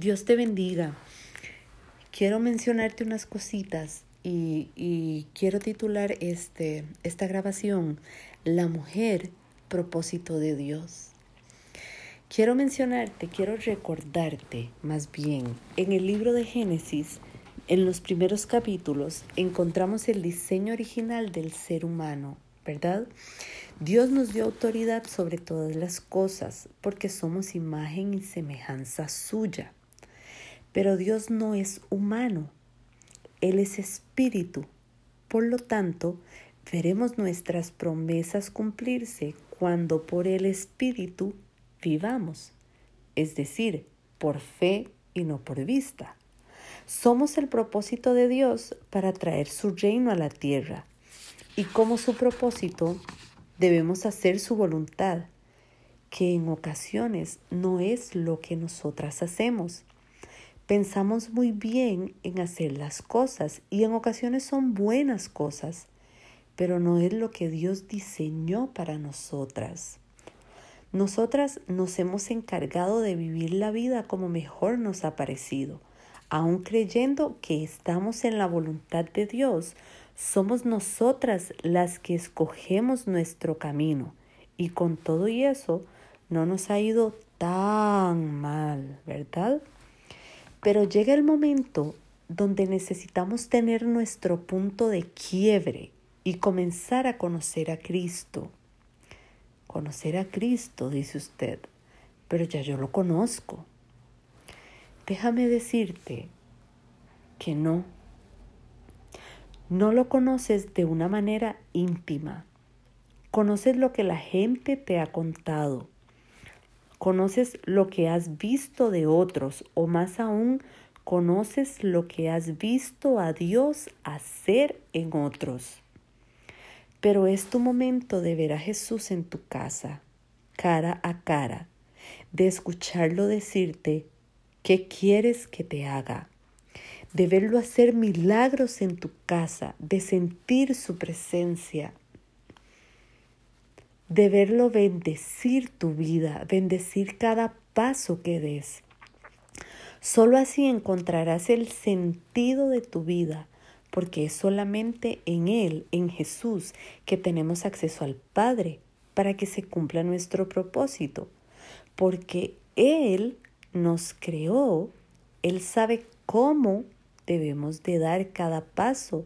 Dios te bendiga. Quiero mencionarte unas cositas y, quiero titular este, esta grabación La mujer, propósito de Dios. Quiero mencionarte, quiero recordarte más bien, en el libro de Génesis, en los primeros capítulos, encontramos el diseño original del ser humano, ¿verdad? Dios nos dio autoridad sobre todas las cosas porque somos imagen y semejanza suya. Pero Dios no es humano, Él es espíritu. Por lo tanto, veremos nuestras promesas cumplirse cuando por el espíritu vivamos, es decir, por fe y no por vista. Somos el propósito de Dios para traer su reino a la tierra. Y como su propósito, debemos hacer su voluntad, que en ocasiones no es lo que nosotras hacemos. Pensamos muy bien en hacer las cosas y en ocasiones son buenas cosas, pero no es lo que Dios diseñó para nosotras. Nosotras nos hemos encargado de vivir la vida como mejor nos ha parecido, aun creyendo que estamos en la voluntad de Dios, somos nosotras las que escogemos nuestro camino y con todo y eso no nos ha ido tan mal, ¿verdad? Pero llega el momento donde necesitamos tener nuestro punto de quiebre y comenzar a conocer a Cristo. Conocer a Cristo, dice usted, pero ya yo lo conozco. Déjame decirte que no no lo conoces de una manera íntima. Conoces lo que la gente te ha contado. Conoces lo que has visto de otros o más aún, conoces lo que has visto a Dios hacer en otros. Pero es tu momento de ver a Jesús en tu casa, cara a cara, de escucharlo decirte, ¿qué quieres que te haga? de verlo hacer milagros en tu casa, de sentir su presencia, de verlo bendecir tu vida, bendecir cada paso que des. Solo así encontrarás el sentido de tu vida, porque es solamente en Él, en Jesús, que tenemos acceso al Padre para que se cumpla nuestro propósito, porque Él nos creó, Él sabe cómo debemos de dar cada paso,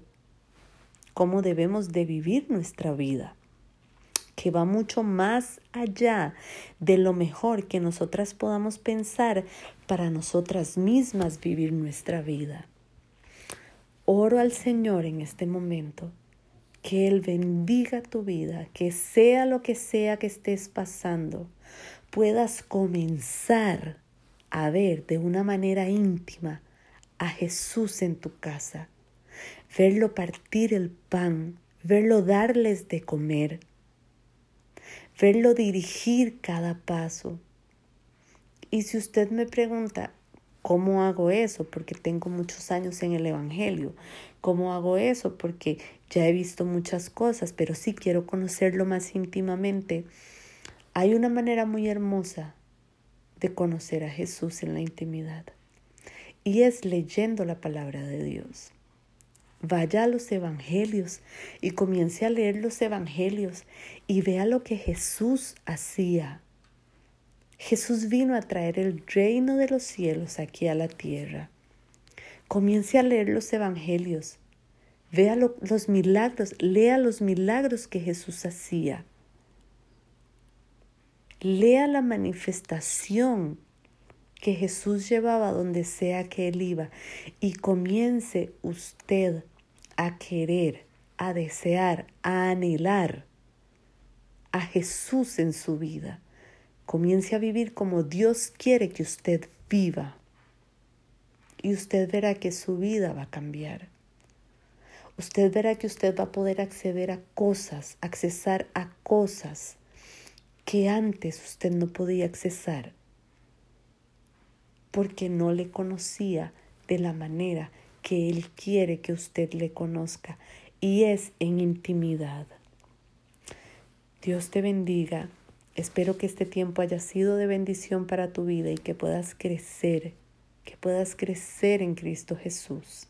cómo debemos de vivir nuestra vida, que va mucho más allá de lo mejor que nosotras podamos pensar para nosotras mismas vivir nuestra vida. Oro al Señor en este momento que Él bendiga tu vida, que sea lo que sea que estés pasando, puedas comenzar a ver de una manera íntima a Jesús en tu casa, verlo partir el pan, verlo darles de comer, verlo dirigir cada paso. Y si usted me pregunta, ¿cómo hago eso? Porque tengo muchos años en el Evangelio. ¿Cómo hago eso? Porque ya he visto muchas cosas, pero sí quiero conocerlo más íntimamente. Hay una manera muy hermosa de conocer a Jesús en la intimidad y es leyendo la palabra de Dios. Vaya a los evangelios y comience a leer los evangelios y vea lo que Jesús hacía. Jesús vino a traer el reino de los cielos aquí a la tierra. Comience a leer los evangelios. Vea los milagros, lea los milagros que Jesús hacía. Lea la manifestación que Jesús llevaba donde sea que él iba y comience usted a querer, a desear, a anhelar a Jesús en su vida. Comience a vivir como Dios quiere que usted viva. Y usted verá que su vida va a cambiar. Usted verá que usted va a poder acceder a cosas, accesar a cosas que antes usted no podía accesar porque no le conocía de la manera que Él quiere que usted le conozca y es en intimidad. Dios te bendiga. Espero que este tiempo haya sido de bendición para tu vida y que puedas crecer que puedas crecer en Cristo Jesús.